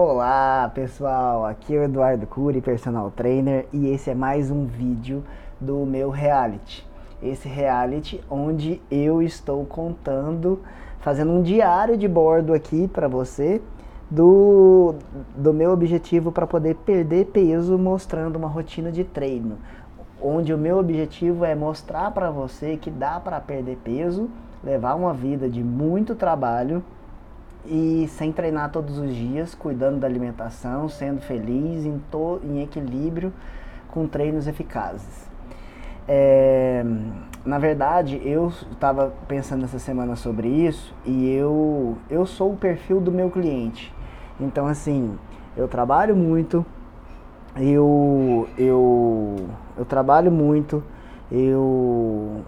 Olá pessoal, aqui é o Eduardo Cury, personal trainer, e esse é mais um vídeo do meu reality. Esse reality onde eu estou contando, fazendo um diário de bordo aqui para você do, do meu objetivo para poder perder peso mostrando uma rotina de treino. Onde o meu objetivo é mostrar para você que dá para perder peso, levar uma vida de muito trabalho e sem treinar todos os dias, cuidando da alimentação, sendo feliz, em, to, em equilíbrio, com treinos eficazes. É, na verdade, eu estava pensando essa semana sobre isso e eu, eu sou o perfil do meu cliente. Então, assim, eu trabalho muito, eu, eu, eu trabalho muito, eu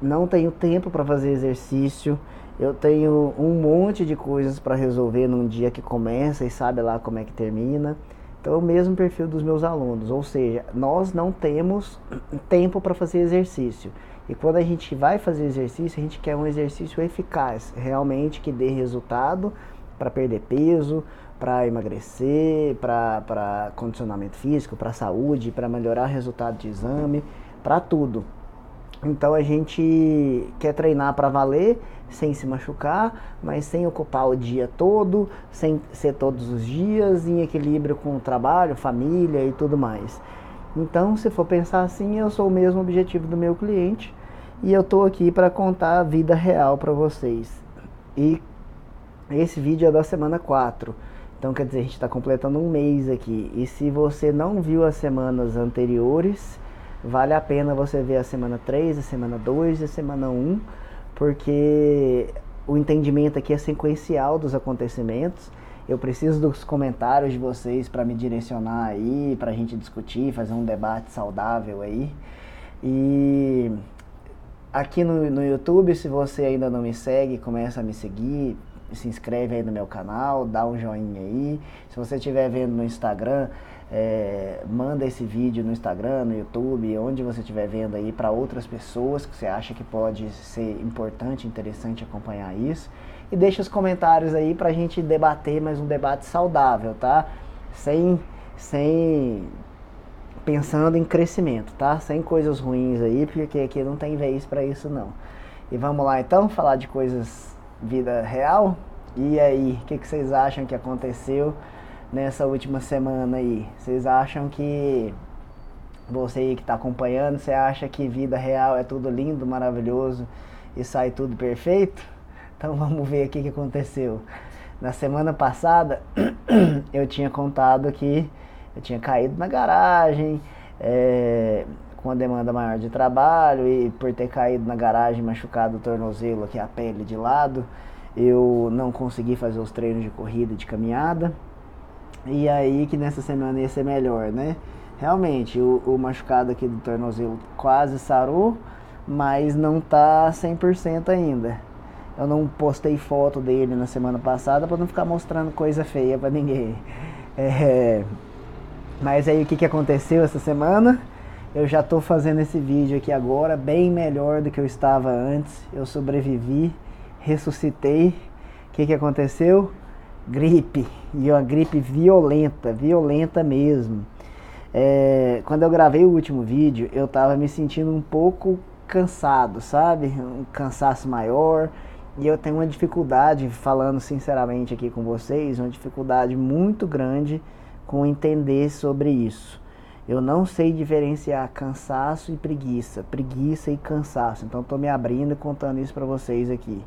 não tenho tempo para fazer exercício, eu tenho um monte de coisas para resolver num dia que começa e sabe lá como é que termina. Então, é o mesmo perfil dos meus alunos, ou seja, nós não temos tempo para fazer exercício. E quando a gente vai fazer exercício, a gente quer um exercício eficaz, realmente que dê resultado para perder peso, para emagrecer, para condicionamento físico, para saúde, para melhorar resultado de exame, para tudo. Então a gente quer treinar para valer, sem se machucar, mas sem ocupar o dia todo, sem ser todos os dias, em equilíbrio com o trabalho, família e tudo mais. Então, se for pensar assim, eu sou o mesmo objetivo do meu cliente e eu estou aqui para contar a vida real para vocês. E esse vídeo é da semana 4. Então, quer dizer, a gente está completando um mês aqui. E se você não viu as semanas anteriores, vale a pena você ver a semana 3, a semana 2 e a semana 1, porque o entendimento aqui é sequencial dos acontecimentos. Eu preciso dos comentários de vocês para me direcionar aí, para a gente discutir, fazer um debate saudável aí. E aqui no, no YouTube, se você ainda não me segue, começa a me seguir, se inscreve aí no meu canal, dá um joinha aí. Se você estiver vendo no Instagram, é, manda esse vídeo no Instagram, no YouTube, onde você estiver vendo aí para outras pessoas que você acha que pode ser importante, interessante acompanhar isso. E deixa os comentários aí para a gente debater mais um debate saudável, tá? Sem, sem pensando em crescimento, tá? Sem coisas ruins aí, porque aqui não tem vez para isso não. E vamos lá então falar de coisas vida real. E aí, o que, que vocês acham que aconteceu? nessa última semana aí? Vocês acham que você que está acompanhando, você acha que vida real é tudo lindo, maravilhoso e sai tudo perfeito? Então vamos ver o que aconteceu. Na semana passada eu tinha contado que eu tinha caído na garagem é, com a demanda maior de trabalho e por ter caído na garagem, machucado o tornozelo aqui, a pele de lado, eu não consegui fazer os treinos de corrida e de caminhada. E aí que nessa semana ia ser melhor, né? Realmente, o, o machucado aqui do tornozelo quase sarou, mas não tá 100% ainda. Eu não postei foto dele na semana passada para não ficar mostrando coisa feia para ninguém. É, mas aí o que, que aconteceu essa semana? Eu já estou fazendo esse vídeo aqui agora, bem melhor do que eu estava antes. Eu sobrevivi, ressuscitei. O que, que aconteceu? gripe, e uma gripe violenta, violenta mesmo. É, quando eu gravei o último vídeo, eu tava me sentindo um pouco cansado, sabe? Um cansaço maior. E eu tenho uma dificuldade, falando sinceramente aqui com vocês, uma dificuldade muito grande com entender sobre isso. Eu não sei diferenciar cansaço e preguiça, preguiça e cansaço. Então estou me abrindo e contando isso para vocês aqui.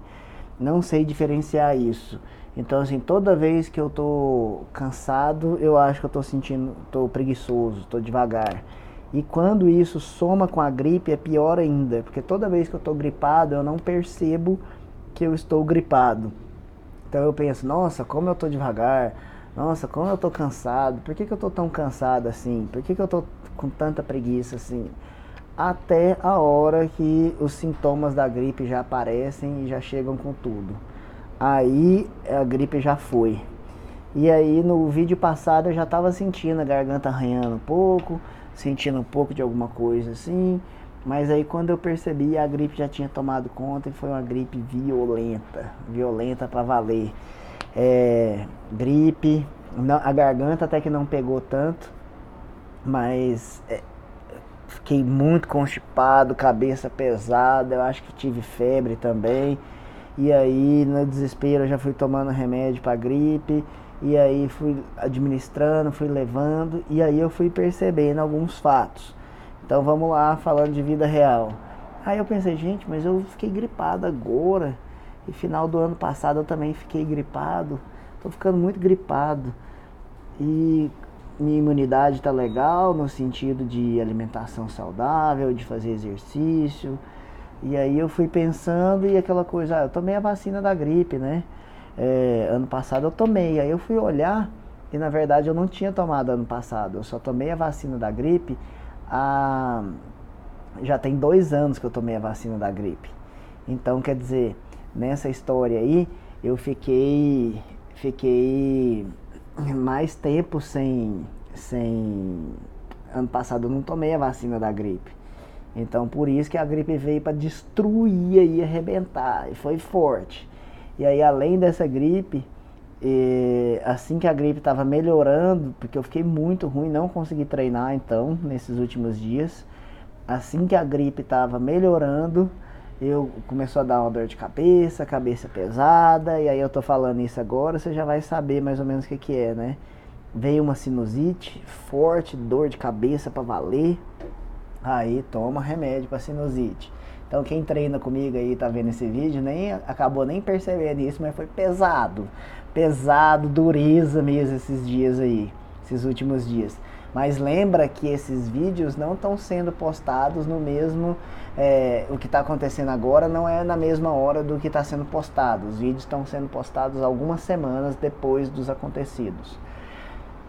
Não sei diferenciar isso. Então, assim, toda vez que eu tô cansado, eu acho que eu tô sentindo, tô preguiçoso, tô devagar. E quando isso soma com a gripe, é pior ainda, porque toda vez que eu tô gripado, eu não percebo que eu estou gripado. Então eu penso, nossa, como eu tô devagar, nossa, como eu tô cansado, por que, que eu tô tão cansado assim? Por que, que eu tô com tanta preguiça assim? Até a hora que os sintomas da gripe já aparecem e já chegam com tudo aí a gripe já foi. E aí no vídeo passado eu já estava sentindo a garganta arranhando um pouco, sentindo um pouco de alguma coisa assim. Mas aí quando eu percebi a gripe já tinha tomado conta e foi uma gripe violenta, violenta para valer. É, gripe, não, a garganta até que não pegou tanto, mas é, fiquei muito constipado, cabeça pesada, eu acho que tive febre também. E aí, no desespero, eu já fui tomando remédio para gripe. E aí fui administrando, fui levando. E aí eu fui percebendo alguns fatos. Então vamos lá, falando de vida real. Aí eu pensei, gente, mas eu fiquei gripado agora. E final do ano passado eu também fiquei gripado. Tô ficando muito gripado. E minha imunidade tá legal no sentido de alimentação saudável, de fazer exercício e aí eu fui pensando e aquela coisa, ah, eu tomei a vacina da gripe, né? É, ano passado eu tomei. Aí eu fui olhar e na verdade eu não tinha tomado ano passado. Eu só tomei a vacina da gripe há. Já tem dois anos que eu tomei a vacina da gripe. Então quer dizer, nessa história aí, eu fiquei. Fiquei mais tempo sem. sem. Ano passado eu não tomei a vacina da gripe. Então por isso que a gripe veio para destruir e arrebentar, e foi forte. E aí além dessa gripe, assim que a gripe estava melhorando, porque eu fiquei muito ruim, não consegui treinar então nesses últimos dias. Assim que a gripe estava melhorando, eu começou a dar uma dor de cabeça, cabeça pesada, e aí eu tô falando isso agora, você já vai saber mais ou menos o que, que é, né? Veio uma sinusite forte, dor de cabeça para valer. Aí toma remédio para sinusite. Então quem treina comigo aí tá vendo esse vídeo nem acabou nem percebendo isso, mas foi pesado, pesado, dureza mesmo esses dias aí, esses últimos dias. Mas lembra que esses vídeos não estão sendo postados no mesmo. É, o que está acontecendo agora não é na mesma hora do que está sendo postado. Os vídeos estão sendo postados algumas semanas depois dos acontecidos.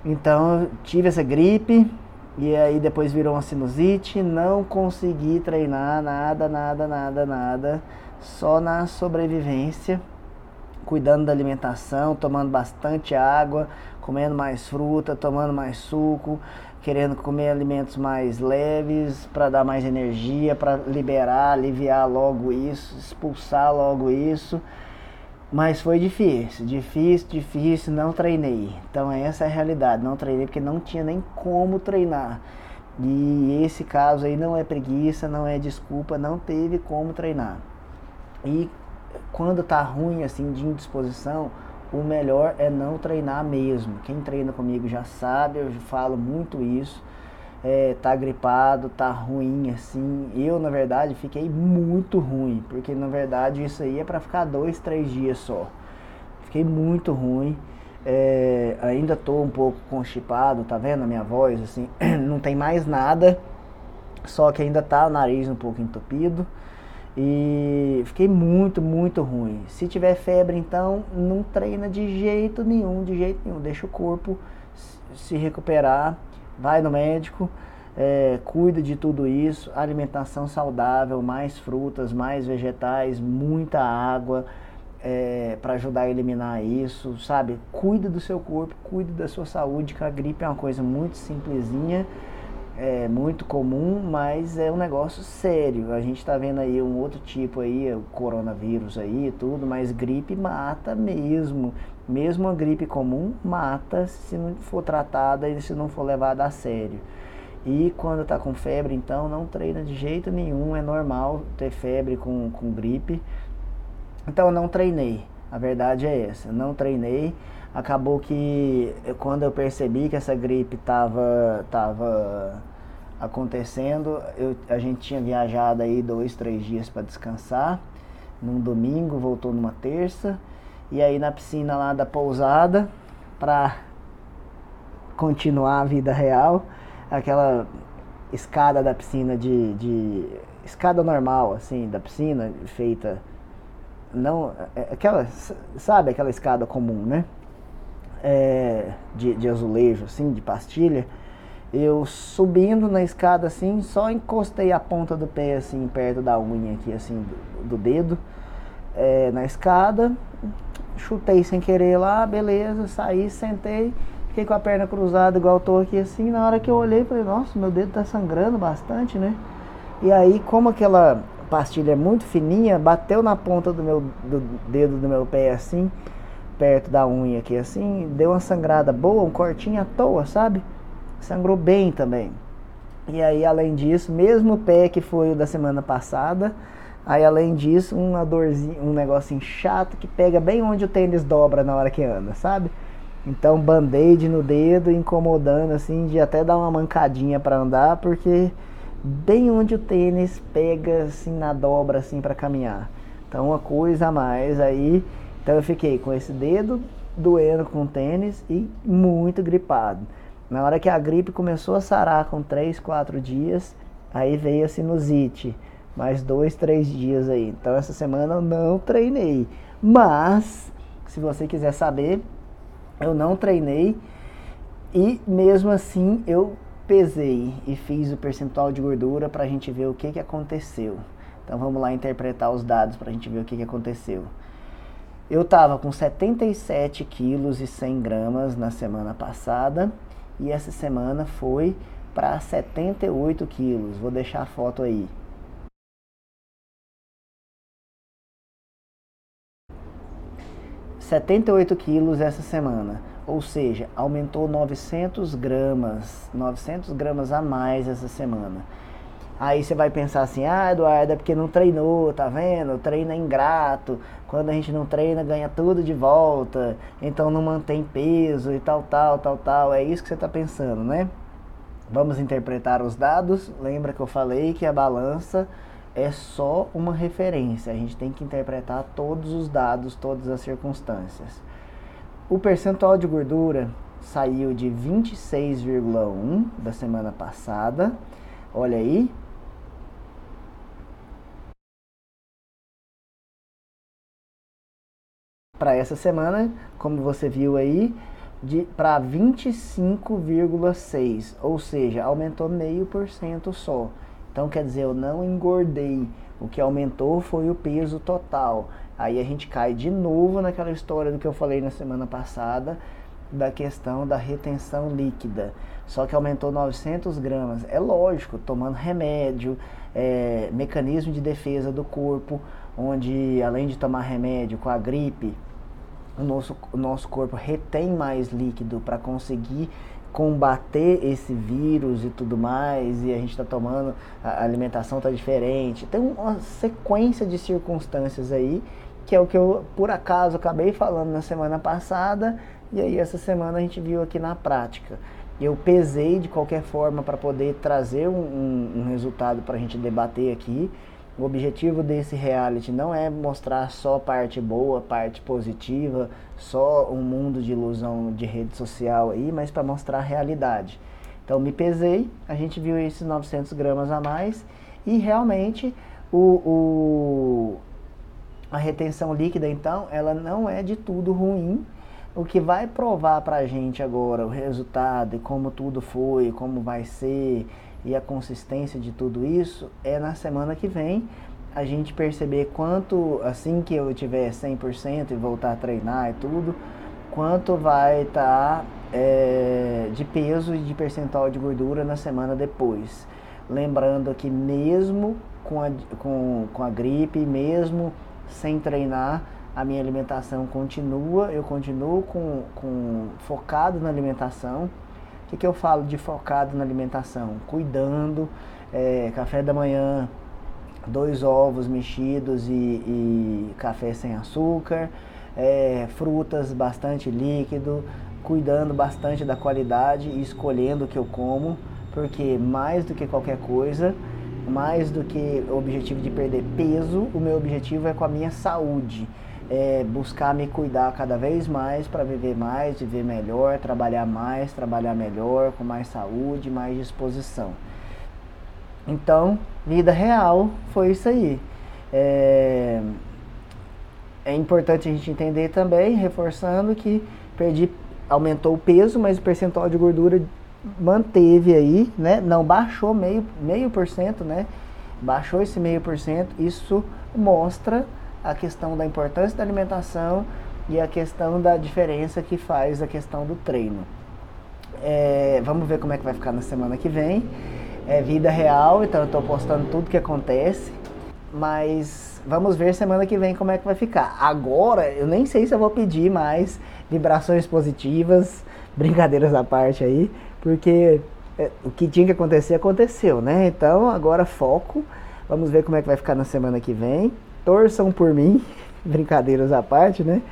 Então tive essa gripe, e aí depois virou uma sinusite, não consegui treinar nada, nada, nada, nada, só na sobrevivência, cuidando da alimentação, tomando bastante água, comendo mais fruta, tomando mais suco, querendo comer alimentos mais leves para dar mais energia, para liberar, aliviar logo isso, expulsar logo isso. Mas foi difícil, difícil, difícil, não treinei. Então essa é a realidade, não treinei porque não tinha nem como treinar. E esse caso aí não é preguiça, não é desculpa, não teve como treinar. E quando tá ruim assim de indisposição, o melhor é não treinar mesmo. Quem treina comigo já sabe, eu falo muito isso é, tá gripado, tá ruim assim. Eu, na verdade, fiquei muito ruim, porque na verdade isso aí é para ficar dois, três dias só. Fiquei muito ruim. É, ainda tô um pouco constipado, tá vendo a minha voz assim? Não tem mais nada, só que ainda tá o nariz um pouco entupido. E fiquei muito, muito ruim. Se tiver febre, então não treina de jeito nenhum, de jeito nenhum. Deixa o corpo se recuperar vai no médico, é, cuida de tudo isso, alimentação saudável, mais frutas, mais vegetais, muita água é, para ajudar a eliminar isso, sabe? Cuida do seu corpo, cuida da sua saúde, que a gripe é uma coisa muito simplesinha, é muito comum, mas é um negócio sério. A gente está vendo aí um outro tipo aí, o coronavírus aí, tudo, mas gripe mata mesmo. Mesmo a gripe comum mata se não for tratada e se não for levada a sério. E quando está com febre, então não treina de jeito nenhum, é normal ter febre com, com gripe. Então não treinei, a verdade é essa, não treinei. Acabou que quando eu percebi que essa gripe estava tava acontecendo, eu, a gente tinha viajado aí dois, três dias para descansar. Num domingo, voltou numa terça e aí na piscina lá da pousada para continuar a vida real, aquela escada da piscina de, de escada normal assim da piscina feita não é, aquela sabe aquela escada comum né é, de, de azulejo assim de pastilha eu subindo na escada assim só encostei a ponta do pé assim perto da unha aqui assim do, do dedo é, na escada chutei sem querer lá, beleza, saí, sentei, fiquei com a perna cruzada igual eu tô aqui assim, na hora que eu olhei, falei, nossa, meu dedo tá sangrando bastante, né? E aí, como aquela pastilha é muito fininha, bateu na ponta do meu do dedo do meu pé assim, perto da unha aqui assim, deu uma sangrada boa, um cortinho à toa, sabe? Sangrou bem também. E aí, além disso, mesmo o pé que foi o da semana passada, aí além disso, uma dorzinha, um negocinho chato que pega bem onde o tênis dobra na hora que anda, sabe? Então, band-aid no dedo, incomodando assim, de até dar uma mancadinha para andar, porque bem onde o tênis pega assim na dobra assim para caminhar. Então, uma coisa a mais aí. Então, eu fiquei com esse dedo doendo com o tênis e muito gripado. Na hora que a gripe começou a sarar com 3, 4 dias, aí veio a sinusite. Mais dois, três dias aí. Então essa semana eu não treinei. Mas, se você quiser saber, eu não treinei e mesmo assim eu pesei e fiz o percentual de gordura para a gente ver o que, que aconteceu. Então vamos lá interpretar os dados para a gente ver o que, que aconteceu. Eu estava com 77 quilos e 100 gramas na semana passada e essa semana foi para 78 quilos. Vou deixar a foto aí. Setenta e oito quilos essa semana, ou seja, aumentou 900 gramas, 900 gramas a mais essa semana. Aí você vai pensar assim, ah, Eduardo, é porque não treinou, tá vendo? Treina ingrato. Quando a gente não treina, ganha tudo de volta. Então não mantém peso e tal, tal, tal, tal. É isso que você está pensando, né? Vamos interpretar os dados. Lembra que eu falei que a balança é só uma referência. A gente tem que interpretar todos os dados, todas as circunstâncias. O percentual de gordura saiu de 26,1 da semana passada. Olha aí, para essa semana, como você viu aí, para 25,6, ou seja, aumentou meio por cento só. Então quer dizer, eu não engordei, o que aumentou foi o peso total. Aí a gente cai de novo naquela história do que eu falei na semana passada, da questão da retenção líquida. Só que aumentou 900 gramas. É lógico, tomando remédio, é, mecanismo de defesa do corpo, onde além de tomar remédio com a gripe, o nosso, o nosso corpo retém mais líquido para conseguir combater esse vírus e tudo mais, e a gente está tomando, a alimentação está diferente. Tem uma sequência de circunstâncias aí, que é o que eu, por acaso, acabei falando na semana passada, e aí essa semana a gente viu aqui na prática. Eu pesei de qualquer forma para poder trazer um, um, um resultado para a gente debater aqui. O objetivo desse reality não é mostrar só parte boa, parte positiva, só um mundo de ilusão de rede social aí, mas para mostrar a realidade. Então me pesei, a gente viu esses 900 gramas a mais e realmente o, o, a retenção líquida então ela não é de tudo ruim. O que vai provar para a gente agora o resultado e como tudo foi, como vai ser e a consistência de tudo isso é na semana que vem a gente perceber quanto, assim que eu tiver 100% e voltar a treinar e tudo, quanto vai estar tá, é, de peso e de percentual de gordura na semana depois. Lembrando que mesmo com a, com, com a gripe, mesmo sem treinar, a minha alimentação continua, eu continuo com, com focado na alimentação, o que, que eu falo de focado na alimentação? Cuidando, é, café da manhã, dois ovos mexidos e, e café sem açúcar, é, frutas bastante líquido, cuidando bastante da qualidade e escolhendo o que eu como, porque mais do que qualquer coisa, mais do que o objetivo de perder peso, o meu objetivo é com a minha saúde é, buscar me cuidar cada vez mais para viver mais, viver melhor, trabalhar mais, trabalhar melhor, com mais saúde, mais disposição. Então, vida real foi isso aí. É, é importante a gente entender também, reforçando que perdi, aumentou o peso, mas o percentual de gordura manteve aí, né? Não baixou meio, meio por cento, né? Baixou esse meio por cento. Isso mostra a questão da importância da alimentação e a questão da diferença que faz a questão do treino. É, vamos ver como é que vai ficar na semana que vem. É vida real, então eu estou postando tudo que acontece, mas vamos ver semana que vem como é que vai ficar. Agora, eu nem sei se eu vou pedir mais vibrações positivas, brincadeiras à parte aí, porque é, o que tinha que acontecer aconteceu, né? Então, agora foco. Vamos ver como é que vai ficar na semana que vem. Torçam por mim, brincadeiras à parte, né?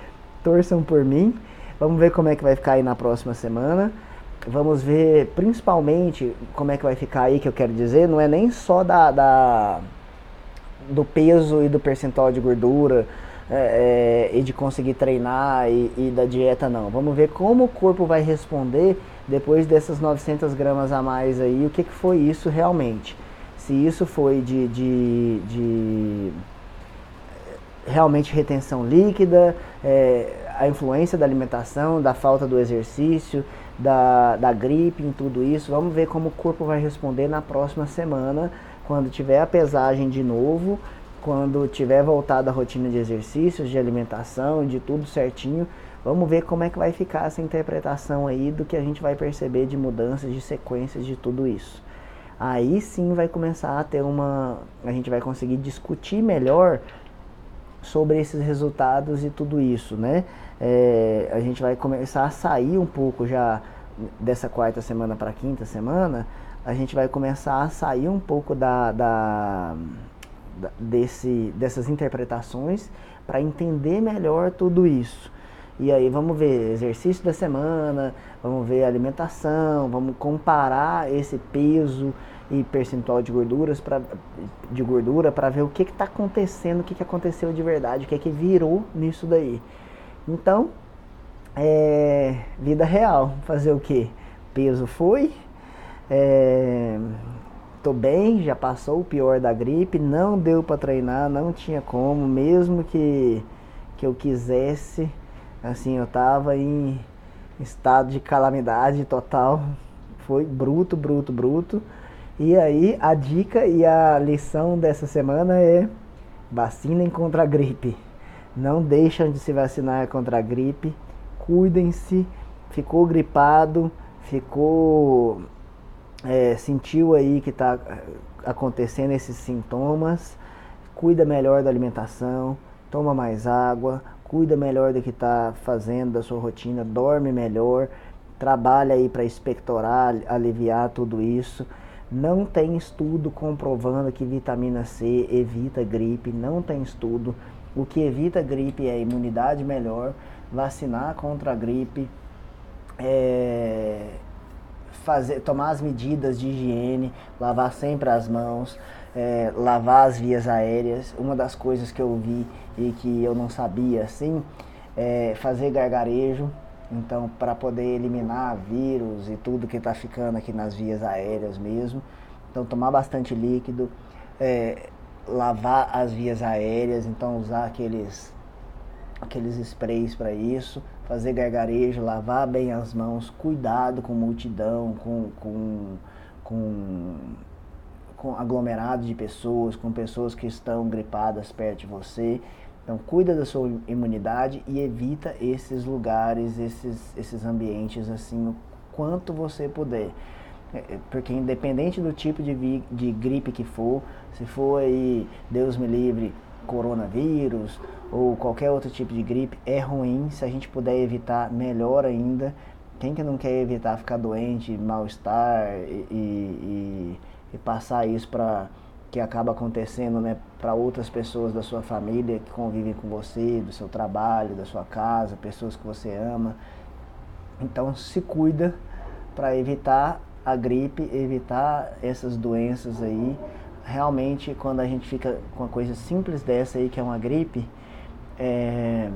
Torçam por mim. Vamos ver como é que vai ficar aí na próxima semana. Vamos ver principalmente como é que vai ficar aí, que eu quero dizer, não é nem só da, da do peso e do percentual de gordura é, é, e de conseguir treinar e, e, da dieta não. Vamos ver como o corpo vai responder depois dessas 900 gramas a mais aí, o que, que foi isso realmente. Se isso foi de, de, de realmente retenção líquida, é, a influência da alimentação, da falta do exercício, da, da gripe, em tudo isso. Vamos ver como o corpo vai responder na próxima semana, quando tiver a pesagem de novo, quando tiver voltado a rotina de exercícios, de alimentação, de tudo certinho. Vamos ver como é que vai ficar essa interpretação aí do que a gente vai perceber de mudanças, de sequências de tudo isso. Aí sim vai começar a ter uma. A gente vai conseguir discutir melhor sobre esses resultados e tudo isso, né? É, a gente vai começar a sair um pouco já dessa quarta semana para quinta semana, a gente vai começar a sair um pouco da, da, da desse, dessas interpretações para entender melhor tudo isso. E aí vamos ver exercício da semana, vamos ver alimentação, vamos comparar esse peso e percentual de gorduras pra, de gordura para ver o que está acontecendo, o que, que aconteceu de verdade, o que, que virou nisso daí. Então, é, vida real. Fazer o que? Peso foi. É, tô bem, já passou o pior da gripe, não deu para treinar, não tinha como, mesmo que, que eu quisesse, assim, eu tava em estado de calamidade total, foi bruto, bruto, bruto. E aí a dica e a lição dessa semana é vacinem contra a gripe. Não deixam de se vacinar contra a gripe. Cuidem-se. Ficou gripado, ficou. É, sentiu aí que está é, acontecendo esses sintomas. Cuida melhor da alimentação, toma mais água, cuida melhor do que está fazendo da sua rotina, dorme melhor, trabalha aí para expectorar, aliviar tudo isso. Não tem estudo comprovando que vitamina C evita gripe, não tem estudo. O que evita gripe é imunidade melhor, vacinar contra a gripe, é, fazer, tomar as medidas de higiene, lavar sempre as mãos, é, lavar as vias aéreas. Uma das coisas que eu vi e que eu não sabia assim, é fazer gargarejo. Então, para poder eliminar vírus e tudo que está ficando aqui nas vias aéreas mesmo. Então, tomar bastante líquido. É, lavar as vias aéreas, então usar aqueles aqueles sprays para isso, fazer gargarejo, lavar bem as mãos, cuidado com multidão, com, com, com, com de pessoas, com pessoas que estão gripadas perto de você. Então cuida da sua imunidade e evita esses lugares, esses, esses ambientes assim o quanto você puder. É, é, porque independente do tipo de, de gripe que for, se for aí, Deus me livre, coronavírus ou qualquer outro tipo de gripe, é ruim. Se a gente puder evitar, melhor ainda. Quem que não quer evitar ficar doente, mal-estar e, e, e, passar isso para que acaba acontecendo né, para outras pessoas da sua família que convivem com você, do seu trabalho, da sua casa, pessoas que você ama. Então se cuida para evitar a gripe, evitar essas doenças aí. Realmente, quando a gente fica com uma coisa simples dessa aí, que é uma gripe, é,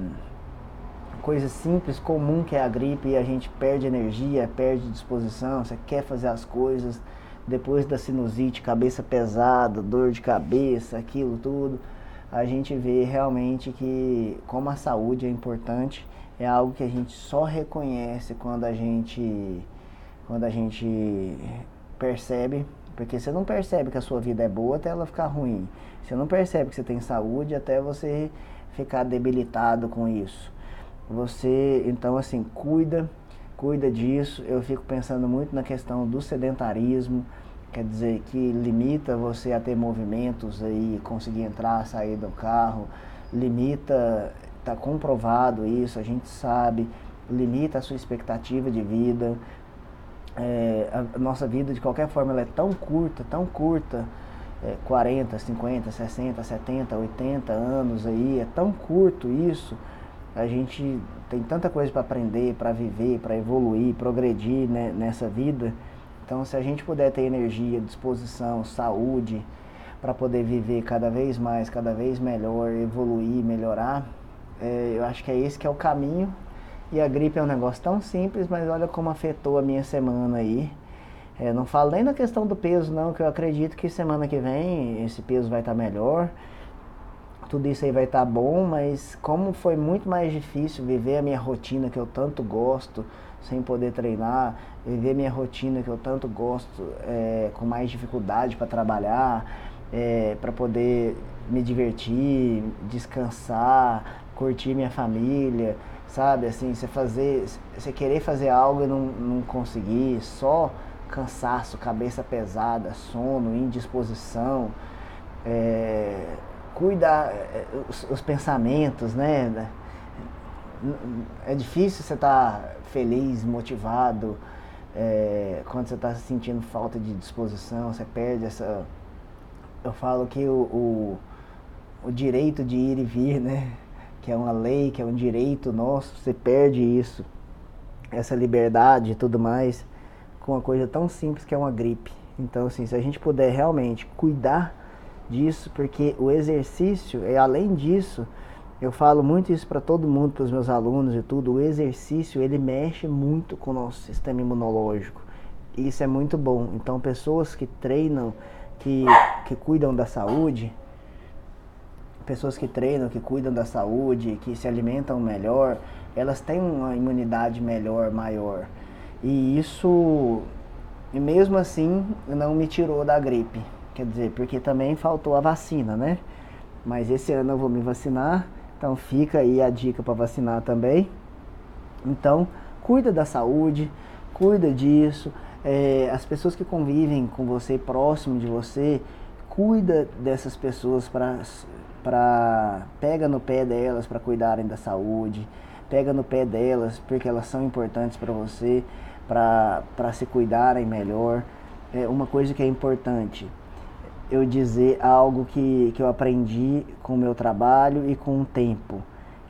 coisa simples, comum que é a gripe, e a gente perde energia, perde disposição, você quer fazer as coisas, depois da sinusite, cabeça pesada, dor de cabeça, aquilo tudo, a gente vê realmente que como a saúde é importante, é algo que a gente só reconhece quando a gente quando a gente percebe, porque você não percebe que a sua vida é boa até ela ficar ruim. Você não percebe que você tem saúde até você ficar debilitado com isso. Você, então assim, cuida, cuida disso. Eu fico pensando muito na questão do sedentarismo, quer dizer, que limita você a ter movimentos aí, conseguir entrar, sair do carro, limita, está comprovado isso, a gente sabe, limita a sua expectativa de vida. É, a nossa vida, de qualquer forma, ela é tão curta, tão curta, é, 40, 50, 60, 70, 80 anos aí, é tão curto isso. A gente tem tanta coisa para aprender, para viver, para evoluir, progredir né, nessa vida então, se a gente puder ter energia, disposição, saúde para poder viver cada vez mais, cada vez melhor, evoluir, melhorar, é, eu acho que é esse que é o caminho. E a gripe é um negócio tão simples, mas olha como afetou a minha semana aí. É, não falo nem na questão do peso, não, que eu acredito que semana que vem esse peso vai estar tá melhor. Tudo isso aí vai estar tá bom, mas como foi muito mais difícil viver a minha rotina que eu tanto gosto, sem poder treinar, viver minha rotina que eu tanto gosto, é, com mais dificuldade para trabalhar, é, para poder me divertir, descansar, curtir minha família, sabe? Assim, você fazer, você querer fazer algo e não, não conseguir, só cansaço, cabeça pesada, sono, indisposição, é, cuidar é, os, os pensamentos, né? É difícil você estar tá feliz, motivado, é, quando você está sentindo falta de disposição, você perde essa. Eu falo que o, o, o, direito de ir e vir, né? Que é uma lei, que é um direito nosso, você perde isso, essa liberdade e tudo mais, com uma coisa tão simples que é uma gripe. Então, assim, se a gente puder realmente cuidar disso, porque o exercício, é além disso, eu falo muito isso para todo mundo, para os meus alunos e tudo. O exercício ele mexe muito com o nosso sistema imunológico. Isso é muito bom. Então, pessoas que treinam, que, que cuidam da saúde, pessoas que treinam, que cuidam da saúde, que se alimentam melhor, elas têm uma imunidade melhor, maior. E isso, e mesmo assim, não me tirou da gripe. Quer dizer, porque também faltou a vacina, né? Mas esse ano eu vou me vacinar então fica aí a dica para vacinar também. Então, cuida da saúde, cuida disso. É, as pessoas que convivem com você, próximo de você, cuida dessas pessoas para para pega no pé delas para cuidarem da saúde, pega no pé delas porque elas são importantes para você, para se cuidarem melhor. É uma coisa que é importante, eu dizer algo que, que eu aprendi com o meu trabalho e com o tempo.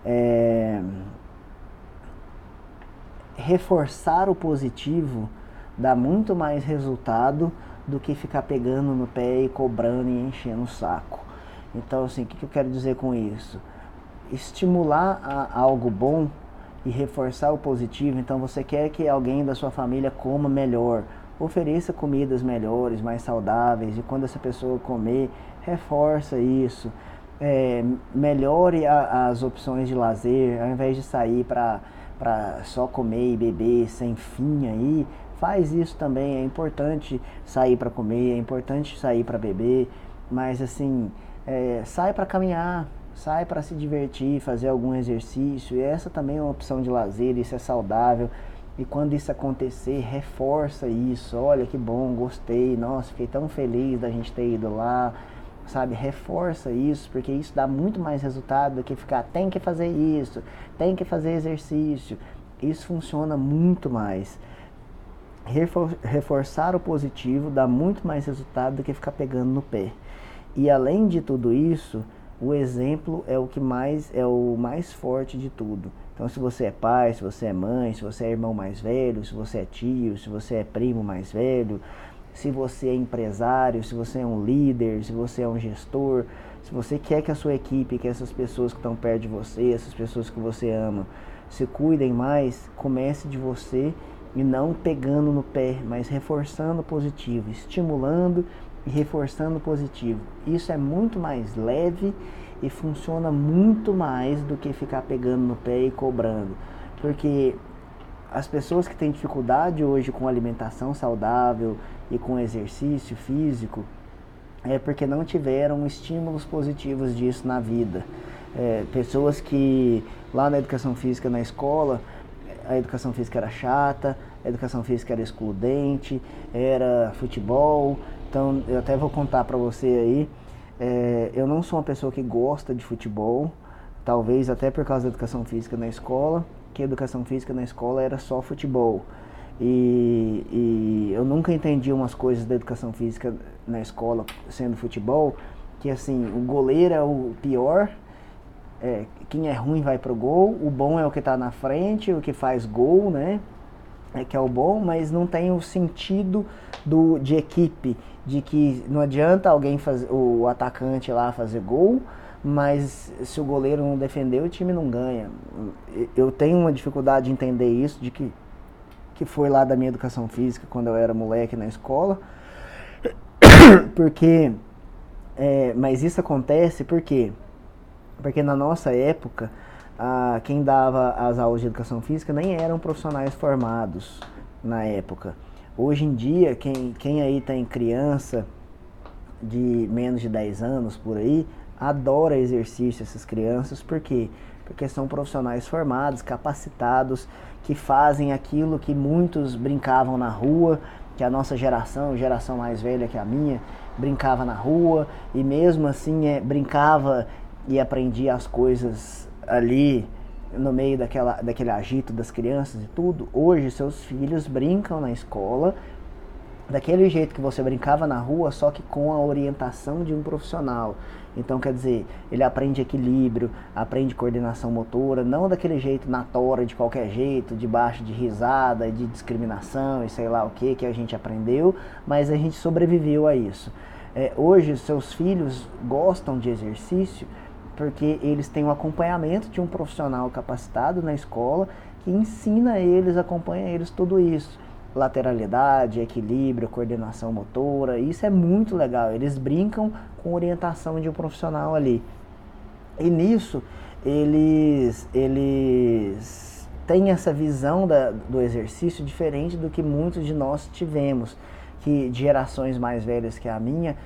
É, reforçar o positivo dá muito mais resultado do que ficar pegando no pé e cobrando e enchendo o saco. Então, assim, o que, eu quero dizer com isso? Estimular a algo bom e reforçar o positivo. Então, você quer que alguém da sua família coma melhor, ofereça comidas melhores, mais saudáveis, e quando essa pessoa comer, reforça isso. É, melhore a, as opções de lazer, ao invés de sair para só comer e beber sem fim aí, faz isso também. É importante sair para comer, é importante sair para beber, mas assim, é, sai para caminhar, sai para se divertir, fazer algum exercício. E essa também é uma opção de lazer, isso é saudável. E quando isso acontecer, reforça isso. Olha que bom, gostei, nossa, fiquei tão feliz da gente ter ido lá, sabe? Reforça isso, porque isso dá muito mais resultado do que ficar tem que fazer isso, tem que fazer exercício. Isso funciona muito mais. Reforçar o positivo dá muito mais resultado do que ficar pegando no pé. E além de tudo isso, o exemplo é o que mais é o mais forte de tudo. Então, se você é pai, se você é mãe, se você é irmão mais velho, se você é tio, se você é primo mais velho, se você é empresário, se você é um líder, se você é um gestor, se você quer que a sua equipe, que essas pessoas que estão perto de você, essas pessoas que você ama, se cuidem mais, comece de você e não pegando no pé, mas reforçando positivo, estimulando e reforçando positivo. Isso é muito mais leve e funciona muito mais do que ficar pegando no pé e cobrando. Porque as pessoas que têm dificuldade hoje com alimentação saudável e com exercício físico é porque não tiveram estímulos positivos disso na vida. É, pessoas que lá na educação física na escola a educação física era chata, a educação física era excludente, era futebol. Então, eu até vou contar para você aí. É, eu não sou uma pessoa que gosta de futebol, talvez até por causa da educação física na escola, que a educação física na escola era só futebol. E, e, eu nunca entendi umas coisas da educação física na escola sendo futebol, que assim, o goleiro é o pior, é, quem é ruim vai pro gol, o bom é o que está na frente, o que faz gol, né? É que é o bom, mas não tem o sentido do, de equipe, de que não adianta alguém fazer o atacante lá fazer gol, mas se o goleiro não defender, o time não ganha. Eu tenho uma dificuldade de entender isso, de que que foi lá da minha educação física quando eu era moleque na escola. Porque, é, mas isso acontece porque, porque na nossa época, a, quem dava as aulas de educação física nem eram profissionais formados na época. Hoje em dia, quem, quem aí tem criança de menos de 10 anos por aí, adora exercício essas crianças, por quê? Porque são profissionais formados, capacitados, que fazem aquilo que muitos brincavam na rua, que a nossa geração, geração mais velha que a minha, brincava na rua e mesmo assim é, brincava e aprendia as coisas ali no meio daquela, daquele agito das crianças e tudo. Hoje seus filhos brincam na escola daquele jeito que você brincava na rua, só que com a orientação de um profissional. Então, quer dizer, ele aprende equilíbrio, aprende coordenação motora, não daquele jeito na tora, de qualquer jeito, debaixo de risada, de discriminação e sei lá o que que a gente aprendeu, mas a gente sobreviveu a isso. É, hoje, seus filhos gostam de exercício porque eles têm um acompanhamento de um profissional capacitado na escola que ensina eles, acompanha eles tudo isso lateralidade, equilíbrio, coordenação motora. Isso é muito legal. Eles brincam com orientação de um profissional ali. E nisso eles eles têm essa visão da, do exercício diferente do que muitos de nós tivemos, que de gerações mais velhas que a minha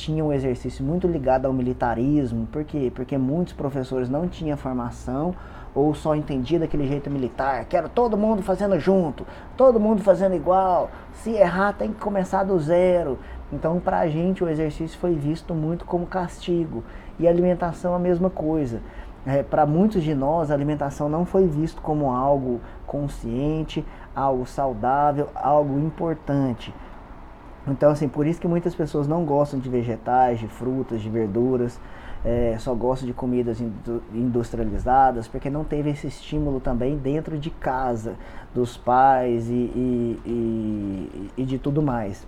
tinham um exercício muito ligado ao militarismo. Por quê? Porque muitos professores não tinham formação ou só entendia daquele jeito militar, quero todo mundo fazendo junto, todo mundo fazendo igual, se errar tem que começar do zero. Então, para a gente, o exercício foi visto muito como castigo e alimentação a mesma coisa. É, para muitos de nós, a alimentação não foi visto como algo consciente, algo saudável, algo importante. Então, assim, por isso que muitas pessoas não gostam de vegetais, de frutas, de verduras, é, só gosta de comidas industrializadas, porque não teve esse estímulo também dentro de casa, dos pais e, e, e, e de tudo mais.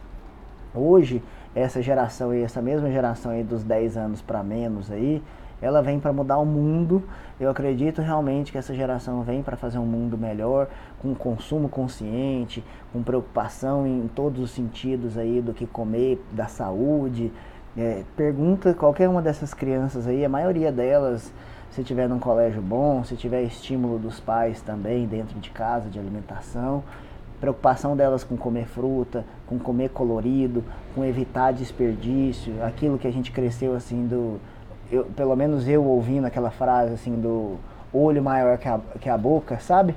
Hoje, essa geração aí, essa mesma geração aí dos 10 anos para menos aí, ela vem para mudar o mundo. Eu acredito realmente que essa geração vem para fazer um mundo melhor, com consumo consciente, com preocupação em todos os sentidos aí do que comer, da saúde, é, pergunta qualquer uma dessas crianças aí, a maioria delas, se tiver num colégio bom, se tiver estímulo dos pais também dentro de casa, de alimentação, preocupação delas com comer fruta, com comer colorido, com evitar desperdício, aquilo que a gente cresceu assim do, eu, pelo menos eu ouvindo aquela frase assim do olho maior que a, que a boca, sabe?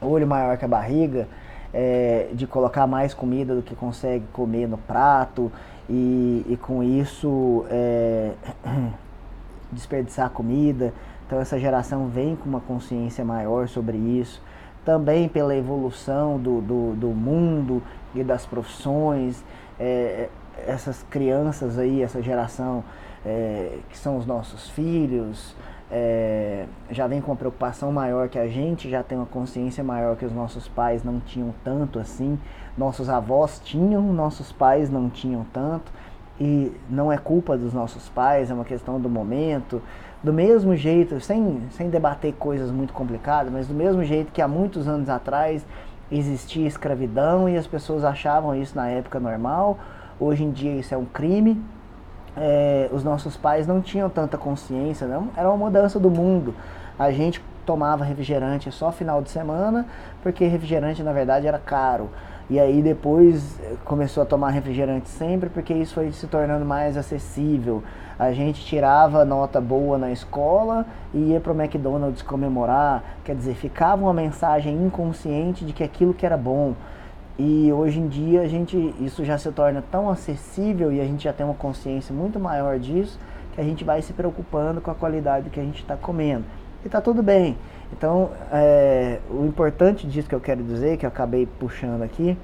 Olho maior que a barriga, é, de colocar mais comida do que consegue comer no prato e, e com isso é, desperdiçar comida. Então essa geração vem com uma consciência maior sobre isso. Também pela evolução do, do, do mundo e das profissões. É, essas crianças aí, essa geração é, que são os nossos filhos, é, já vem com uma preocupação maior que a gente, já tem uma consciência maior que os nossos pais não tinham tanto assim. Nossos avós tinham, nossos pais não tinham tanto. E não é culpa dos nossos pais, é uma questão do momento. Do mesmo jeito, sem, sem debater coisas muito complicadas, mas do mesmo jeito que há muitos anos atrás existia escravidão e as pessoas achavam isso na época normal, hoje em dia isso é um crime é, os nossos pais não tinham tanta consciência, não. Era uma mudança do mundo. A gente tomava refrigerante só final de semana, porque refrigerante na verdade era caro. E aí depois começou a tomar refrigerante sempre, porque isso foi se tornando mais acessível. A gente tirava nota boa na escola e ia para o McDonald's comemorar. Quer dizer, ficava uma mensagem inconsciente de que aquilo que era bom. E hoje em dia a gente, isso já se torna tão acessível e a gente já tem uma consciência muito maior disso, que a gente vai se preocupando com a qualidade que a gente está comendo. E está tudo bem. Então, é, o importante disso que eu quero dizer, que eu acabei puxando aqui,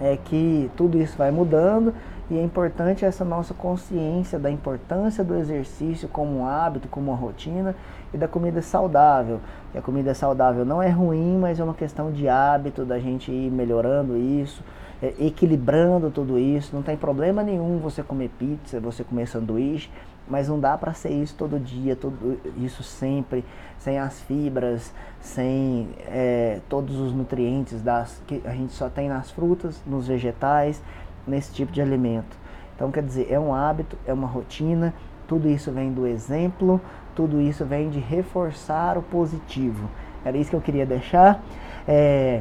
é que tudo isso vai mudando e é importante essa nossa consciência da importância do exercício como um hábito, como uma rotina e da comida saudável. E a comida saudável não é ruim, mas é uma questão de hábito, da gente ir melhorando isso, é, equilibrando tudo isso. Não tem problema nenhum você comer pizza, você comer sanduíche, mas não dá para ser isso todo dia, tudo isso sempre, sem as fibras, sem é, todos os nutrientes das, que a gente só tem nas frutas, nos vegetais, nesse tipo de alimento. Então, quer dizer, é um hábito, é uma rotina, tudo isso vem do exemplo, tudo isso vem de reforçar o positivo. Era isso que eu queria deixar. É,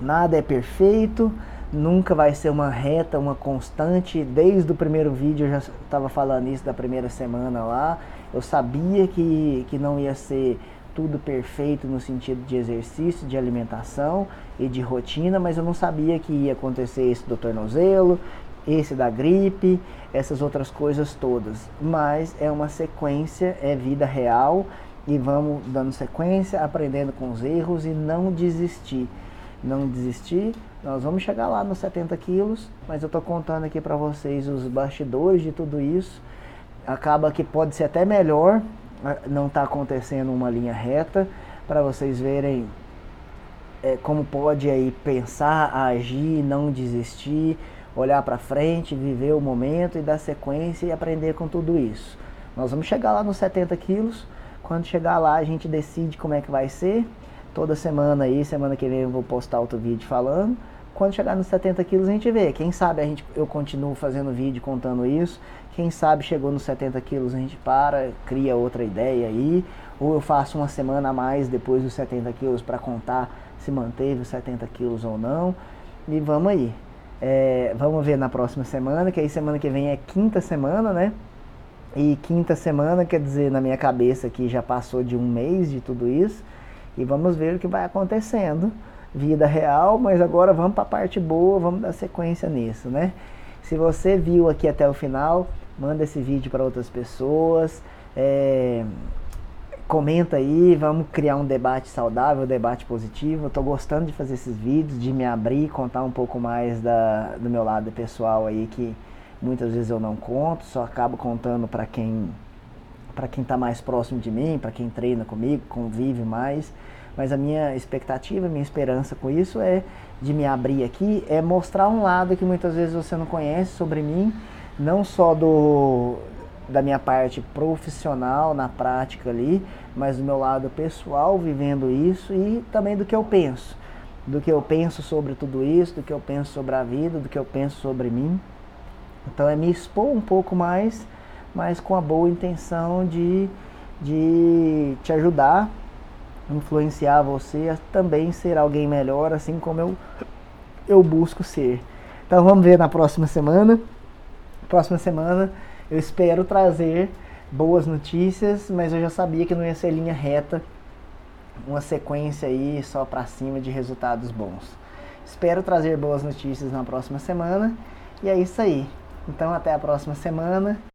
nada é perfeito, nunca vai ser uma reta, uma constante. Desde o primeiro vídeo eu já estava falando isso da primeira semana lá. Eu sabia que, que não ia ser tudo perfeito no sentido de exercício, de alimentação e de rotina, mas eu não sabia que ia acontecer esse do tornozelo, esse da gripe, essas outras coisas todas. Mas é uma sequência, é vida real e vamos dando sequência, aprendendo com os erros e não desistir. Não desistir nós vamos chegar lá nos 70 quilos, mas eu estou contando aqui para vocês os bastidores de tudo isso. Acaba que pode ser até melhor não está acontecendo uma linha reta, para vocês verem é, como pode aí pensar, agir, não desistir, olhar para frente, viver o momento e dar sequência e aprender com tudo isso. Nós vamos chegar lá nos 70 quilos. Quando chegar lá, a gente decide como é que vai ser toda semana aí, semana que vem eu vou postar outro vídeo falando. Quando chegar nos 70 quilos a gente vê. Quem sabe a gente, eu continuo fazendo vídeo contando isso. Quem sabe chegou nos 70 quilos a gente para, cria outra ideia aí. Ou eu faço uma semana a mais depois dos 70 quilos para contar se manteve os 70 quilos ou não. E vamos aí. É, vamos ver na próxima semana, que aí semana que vem é quinta semana, né? E quinta semana, quer dizer, na minha cabeça aqui já passou de um mês de tudo isso. E vamos ver o que vai acontecendo. Vida real, mas agora vamos para a parte boa, vamos dar sequência nisso, né? Se você viu aqui até o final, manda esse vídeo para outras pessoas. É, comenta aí, vamos criar um debate saudável, um debate positivo. Eu tô gostando de fazer esses vídeos, de me abrir, contar um pouco mais da, do meu lado pessoal aí que muitas vezes eu não conto, só acabo contando para quem para quem está mais próximo de mim, para quem treina comigo, convive mais. Mas a minha expectativa, a minha esperança com isso é de me abrir aqui, é mostrar um lado que muitas vezes você não conhece sobre mim, não só do da minha parte profissional na prática ali, mas do meu lado pessoal vivendo isso e também do que eu penso, do que eu penso sobre tudo isso, do que eu penso sobre a vida, do que eu penso sobre mim. Então é me expor um pouco mais mas com a boa intenção de, de te ajudar, influenciar você a também ser alguém melhor, assim como eu, eu busco ser. Então vamos ver na próxima semana. Próxima semana eu espero trazer boas notícias, mas eu já sabia que não ia ser linha reta, uma sequência aí só para cima de resultados bons. Espero trazer boas notícias na próxima semana e é isso aí. Então até a próxima semana.